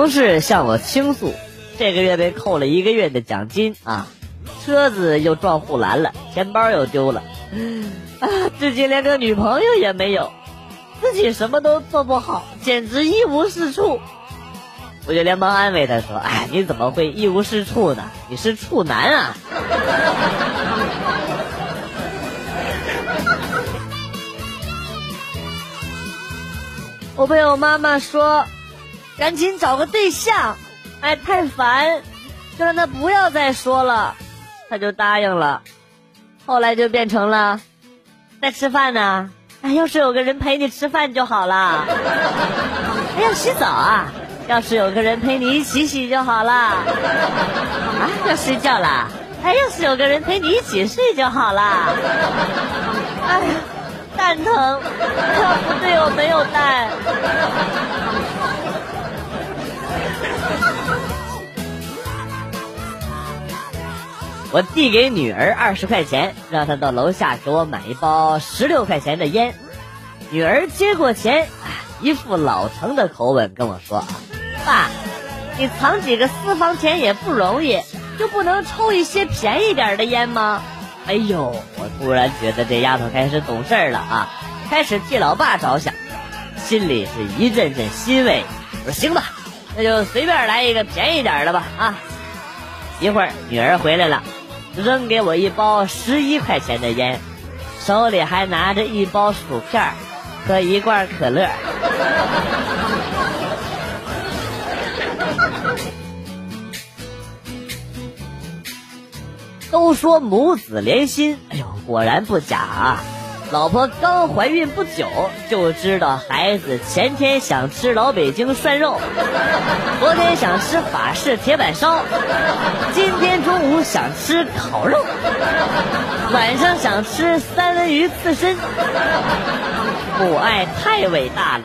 同事向我倾诉，这个月被扣了一个月的奖金啊，车子又撞护栏了，钱包又丢了，啊，至今连个女朋友也没有，自己什么都做不好，简直一无是处。我就连忙安慰他说：“哎，你怎么会一无是处呢？你是处男啊！”我被我妈妈说：“赶紧找个对象，哎，太烦，就让他不要再说了。”他就答应了。后来就变成了在吃饭呢。哎，要是有个人陪你吃饭就好了。哎，要洗澡啊。要是有个人陪你一起洗就好了，啊，要睡觉了，哎，要是有个人陪你一起睡就好了，哎呀，蛋疼，不 对我没有蛋。我递给女儿二十块钱，让她到楼下给我买一包十六块钱的烟。女儿接过钱，一副老成的口吻跟我说。爸，你藏几个私房钱也不容易，就不能抽一些便宜点的烟吗？哎呦，我突然觉得这丫头开始懂事了啊，开始替老爸着想，心里是一阵阵欣慰。我说行吧，那就随便来一个便宜点的吧啊！一会儿女儿回来了，扔给我一包十一块钱的烟，手里还拿着一包薯片和一罐可乐。都说母子连心，哎呦，果然不假啊！老婆刚怀孕不久，就知道孩子前天想吃老北京涮肉，昨天想吃法式铁板烧，今天中午想吃烤肉，晚上想吃三文鱼刺身。母爱太伟大了。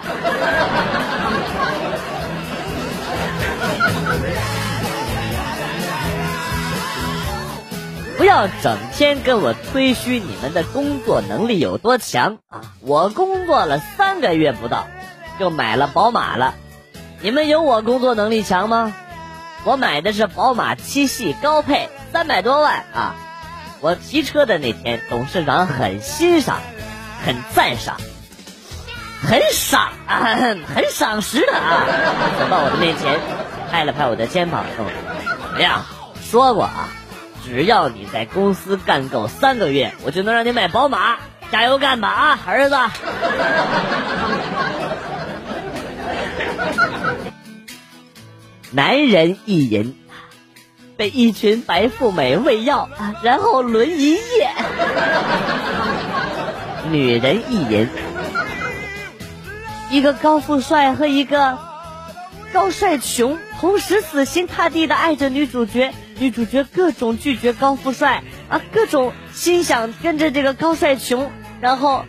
要整天跟我吹嘘你们的工作能力有多强啊！我工作了三个月不到，就买了宝马了。你们有我工作能力强吗？我买的是宝马七系高配，三百多万啊！我提车的那天，董事长很欣赏，很赞赏，很赏啊，很赏识的啊！走到我的面前，拍了拍我的肩膀，说：“怎么样？说过啊。”只要你在公司干够三个月，我就能让你买宝马。加油干吧啊，儿子！男人意淫，被一群白富美喂药，然后轮一夜。女人意淫，一个高富帅和一个高帅穷同时死心塌地的爱着女主角。女主角各种拒绝高富帅啊，各种心想跟着这个高帅穷，然后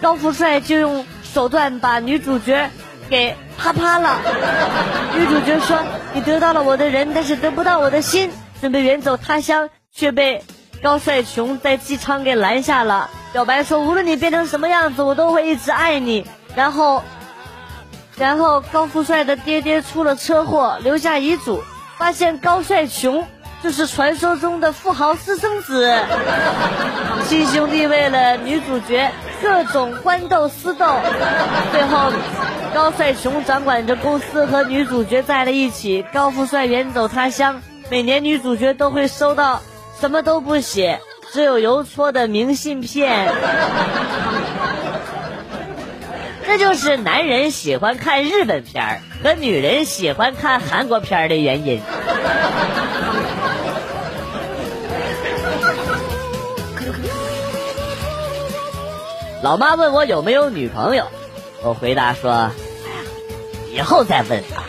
高富帅就用手段把女主角给啪啪了。女主角说：“你得到了我的人，但是得不到我的心，准备远走他乡，却被高帅穷在机场给拦下了。表白说：无论你变成什么样子，我都会一直爱你。然后，然后高富帅的爹爹出了车祸，留下遗嘱。”发现高帅穷就是传说中的富豪私生子，亲兄弟为了女主角各种官斗私斗，最后高帅穷掌管着公司和女主角在了一起，高富帅远走他乡，每年女主角都会收到什么都不写，只有邮戳的明信片。这就是男人喜欢看日本片儿和女人喜欢看韩国片儿的原因。老妈问我有没有女朋友，我回答说：“，以后再问啊，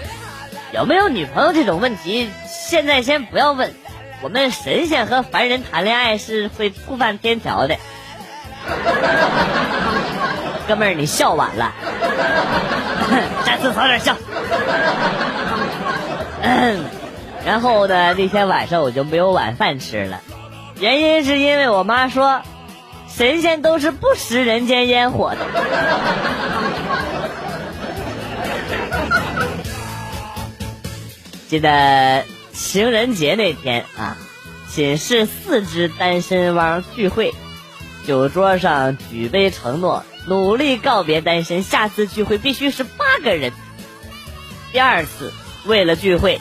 有没有女朋友这种问题，现在先不要问。我们神仙和凡人谈恋爱是会触犯天条的。”哥们儿，你笑晚了，下次早点笑。然后呢，那天晚上我就没有晚饭吃了，原因是因为我妈说，神仙都是不食人间烟火的。记得情人节那天啊，寝室四只单身汪聚会，酒桌上举杯承诺，努力告别单身，下次聚会必须是八个人。第二次，为了聚会，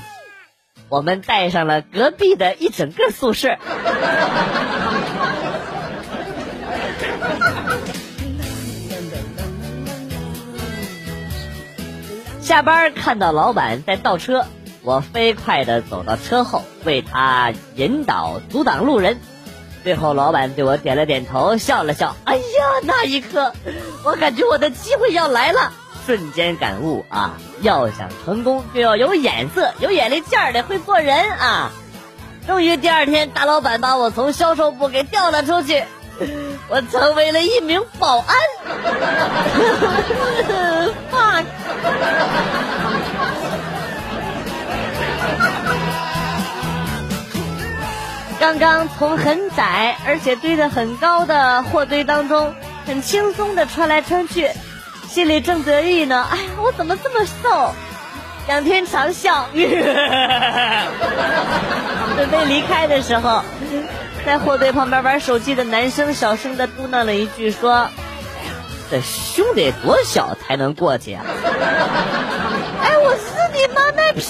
我们带上了隔壁的一整个宿舍。下班看到老板在倒车，我飞快的走到车后，为他引导阻挡路人。最后，老板对我点了点头，笑了笑。哎呀，那一刻，我感觉我的机会要来了。瞬间感悟啊！要想成功，就要有眼色，有眼力劲儿的，会做人啊！终于第二天，大老板把我从销售部给调了出去，我成为了一名保安。fuck！刚刚从很窄而且堆得很高的货堆当中，很轻松的穿来穿去。心里正得意呢，哎呀，我怎么这么瘦？仰天长啸。准备离开的时候，在货堆旁边玩手机的男生小声的嘟囔了一句：“说，这胸得多小才能过去啊？”哎，我是你妈卖皮。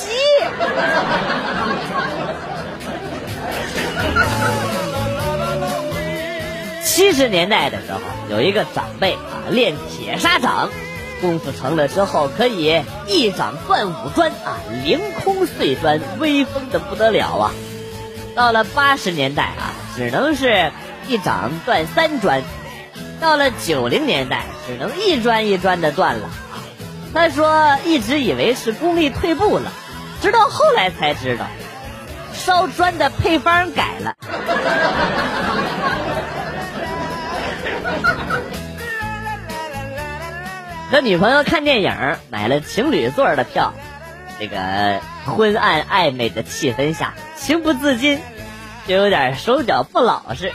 七十年代的时候，有一个长辈啊练铁砂掌，功夫成了之后可以一掌断五砖啊，凌空碎砖，威风的不得了啊。到了八十年代啊，只能是一掌断三砖；到了九零年代，只能一砖一砖的断了。他说一直以为是功力退步了，直到后来才知道，烧砖的配方改了。和女朋友看电影，买了情侣座的票。这个昏暗暧昧的气氛下，情不自禁就有点手脚不老实。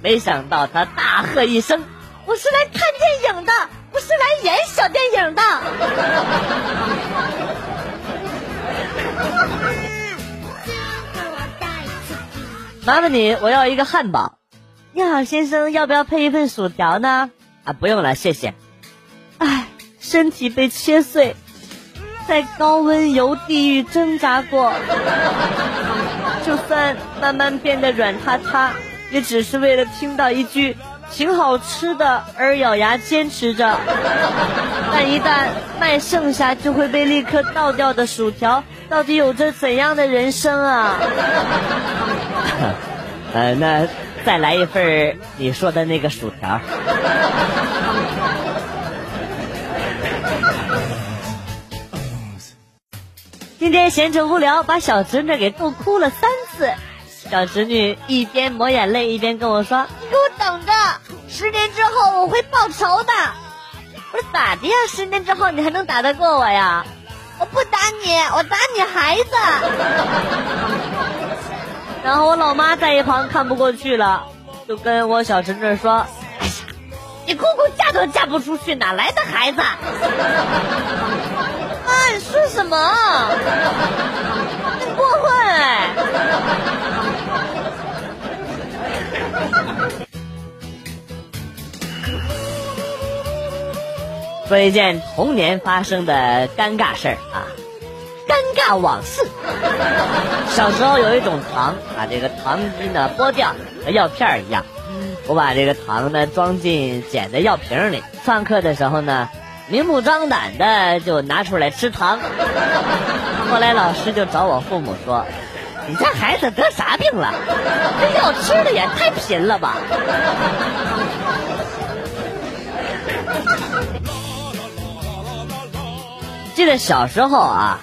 没想到他大喝一声：“我是来看电影的，不是来演小电影的。”麻烦你，我要一个汉堡。你好，先生，要不要配一份薯条呢？啊，不用了，谢谢。身体被切碎，在高温油地狱挣扎过，就算慢慢变得软塌塌，也只是为了听到一句“挺好吃的”而咬牙坚持着。但一旦卖剩下就会被立刻倒掉的薯条，到底有着怎样的人生啊？呃，那再来一份你说的那个薯条。今天闲着无聊，把小侄女给逗哭了三次。小侄女一边抹眼泪，一边跟我说：“你给我等着，十年之后我会报仇的。”我说：“咋的呀？十年之后你还能打得过我呀？”我不打你，我打你孩子。然后我老妈在一旁看不过去了，就跟我小侄女说：“哎呀，你姑姑嫁都嫁不出去，哪来的孩子？”你说什么？你过分哎！说一件童年发生的尴尬事儿啊，尴尬往事。小时候有一种糖，把这个糖衣呢剥掉，和药片一样。我把这个糖呢装进捡的药瓶里，上课的时候呢。明目张胆的就拿出来吃糖，后来老师就找我父母说：“你家孩子得啥病了？这药吃的也太频了吧！”记得小时候啊，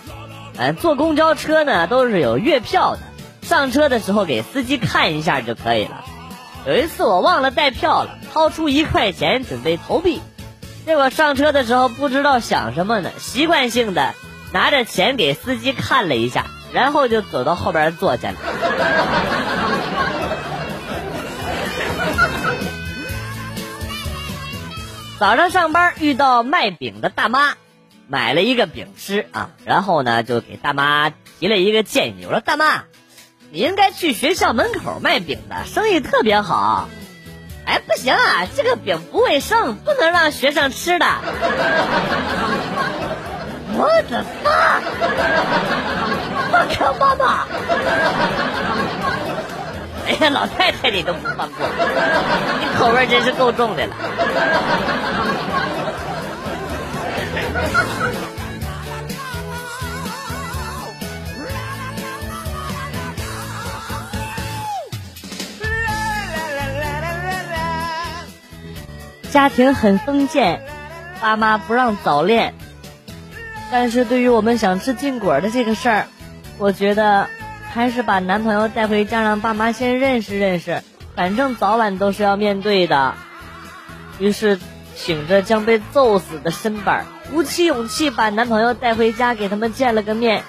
嗯，坐公交车呢都是有月票的，上车的时候给司机看一下就可以了。有一次我忘了带票了，掏出一块钱准备投币。结果上车的时候不知道想什么呢，习惯性的拿着钱给司机看了一下，然后就走到后边坐下了。早上上班遇到卖饼的大妈，买了一个饼吃啊，然后呢就给大妈提了一个建议，我说大妈，你应该去学校门口卖饼的，生意特别好。哎，不行啊，这个饼不卫生，不能让学生吃的。我的妈！我靠，妈妈！哎呀，老太太你都不放过，你口味真是够重的了。家庭很封建，爸妈不让早恋。但是对于我们想吃禁果的这个事儿，我觉得还是把男朋友带回家，让爸妈先认识认识，反正早晚都是要面对的。于是，挺着将被揍死的身板，鼓起勇气把男朋友带回家，给他们见了个面。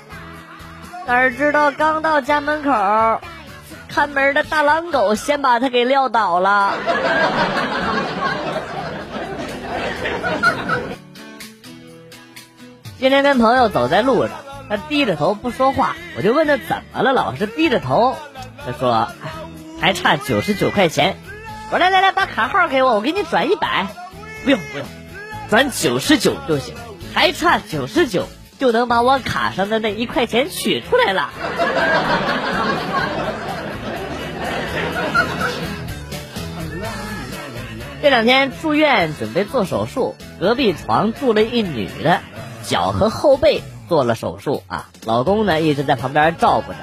哪知道刚到家门口，看门的大狼狗先把他给撂倒了。今天跟朋友走在路上，他低着头不说话，我就问他怎么了，老是低着头。他说还差九十九块钱。我说来来来，把卡号给我，我给你转一百。不用不用，转九十九就行，还差九十九就能把我卡上的那一块钱取出来了。这两天住院准备做手术，隔壁床住了一女的。脚和后背做了手术啊，老公呢一直在旁边照顾着。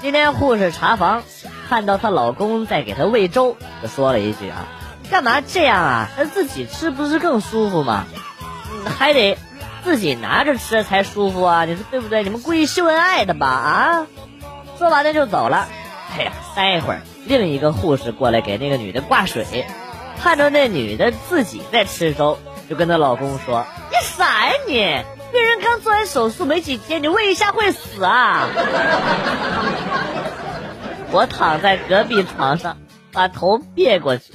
今天护士查房，看到她老公在给她喂粥，就说了一句啊：“干嘛这样啊？她自己吃不是更舒服吗？还得自己拿着吃才舒服啊！你说对不对？你们故意秀恩爱的吧？啊！”说完了就走了。哎呀，待会儿另一个护士过来给那个女的挂水，看着那女的自己在吃粥，就跟她老公说。你傻呀你！病人刚做完手术没几天，你喂一下会死啊！我躺在隔壁床上，把头别过去，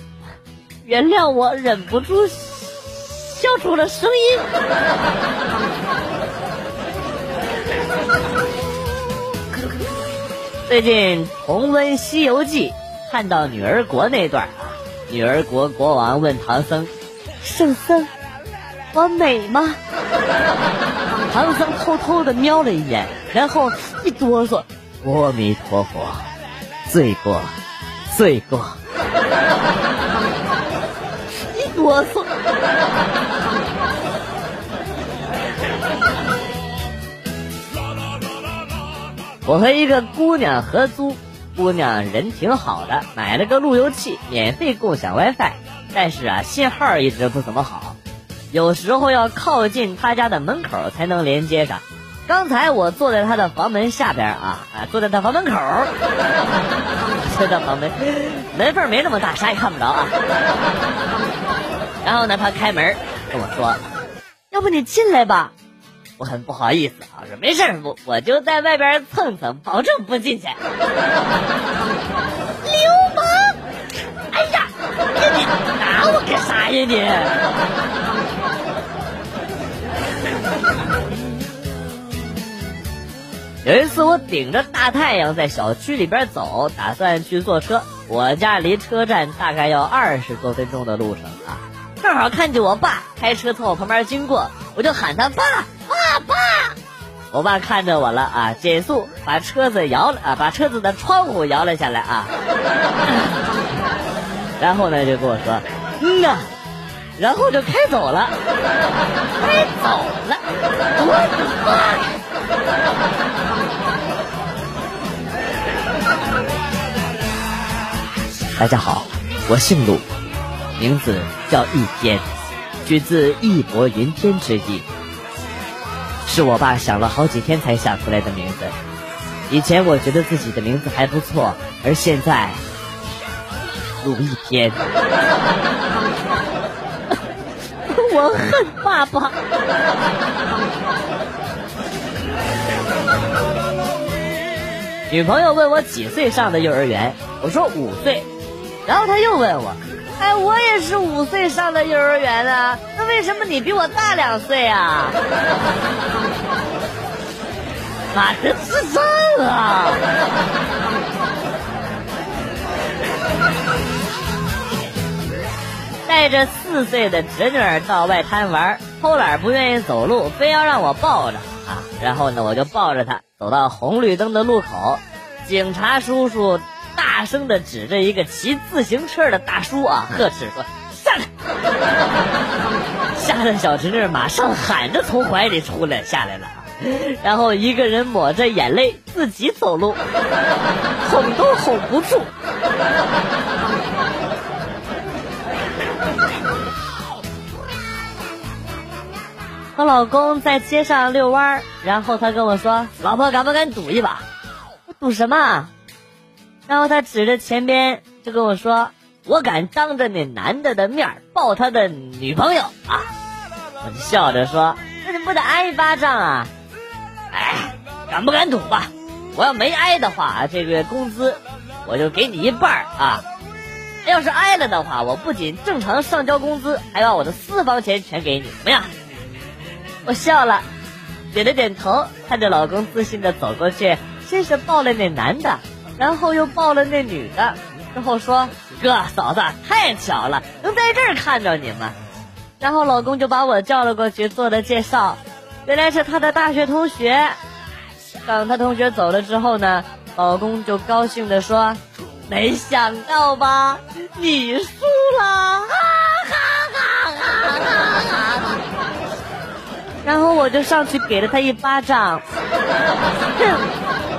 原谅我忍不住笑出了声音。最近重温《西游记》，看到女儿国那段啊，女儿国国王问唐僧：“圣僧。”我美吗？唐僧偷偷的瞄了一眼，然后一哆嗦：“阿弥陀佛，罪过，罪过。”一哆嗦。我和一个姑娘合租，姑娘人挺好的，买了个路由器，免费共享 WiFi，但是啊，信号一直不怎么好。有时候要靠近他家的门口才能连接上。刚才我坐在他的房门下边啊啊，坐在他房门口，坐在房门门缝没那么大，啥也看不着啊。然后呢，他开门跟我说：“要不你进来吧。”我很不好意思啊，说没事我我就在外边蹭蹭，保证不进去。流氓！哎呀，你拿我干啥呀你？有一次，我顶着大太阳在小区里边走，打算去坐车。我家离车站大概要二十多分钟的路程啊，正好看见我爸开车从我旁边经过，我就喊他爸爸爸。我爸看着我了啊，减速把车子摇了啊，把车子的窗户摇了下来啊，然后呢就跟我说嗯呐，然后就开走了，开走了，我的妈！大家好，我姓鲁，名字叫一天，取自义薄云天之意，是我爸想了好几天才想出来的名字。以前我觉得自己的名字还不错，而现在，陆一天，我恨爸爸。女朋友问我几岁上的幼儿园，我说五岁，然后他又问我，哎，我也是五岁上的幼儿园啊，那为什么你比我大两岁啊？妈的智障啊！带着四岁的侄女儿到外滩玩，偷懒不愿意走路，非要让我抱着啊。然后呢，我就抱着她走到红绿灯的路口，警察叔叔大声的指着一个骑自行车的大叔啊，呵斥说：“下来！”吓得小侄女马上喊着从怀里出来下来了，然后一个人抹着眼泪自己走路，哄都哄不住。和老公在街上遛弯儿，然后他跟我说：“老婆，敢不敢赌一把？”我赌什么？然后他指着前边就跟我说：“我敢当着那男的的面抱他的女朋友啊！”我就笑着说：“那你不得挨一巴掌啊？”哎，敢不敢赌吧？我要没挨的话，这个月工资我就给你一半啊！要是挨了的话，我不仅正常上交工资，还把我的私房钱全给你，怎么样？我笑了，点了点头，看着老公自信的走过去，先是抱了那男的，然后又抱了那女的，之后说：“哥嫂子，太巧了，能在这儿看着你们。”然后老公就把我叫了过去，做了介绍，原来是他的大学同学。等他同学走了之后呢，老公就高兴的说：“没想到吧，你输了！”哈哈哈哈哈哈然后我就上去给了他一巴掌，哼，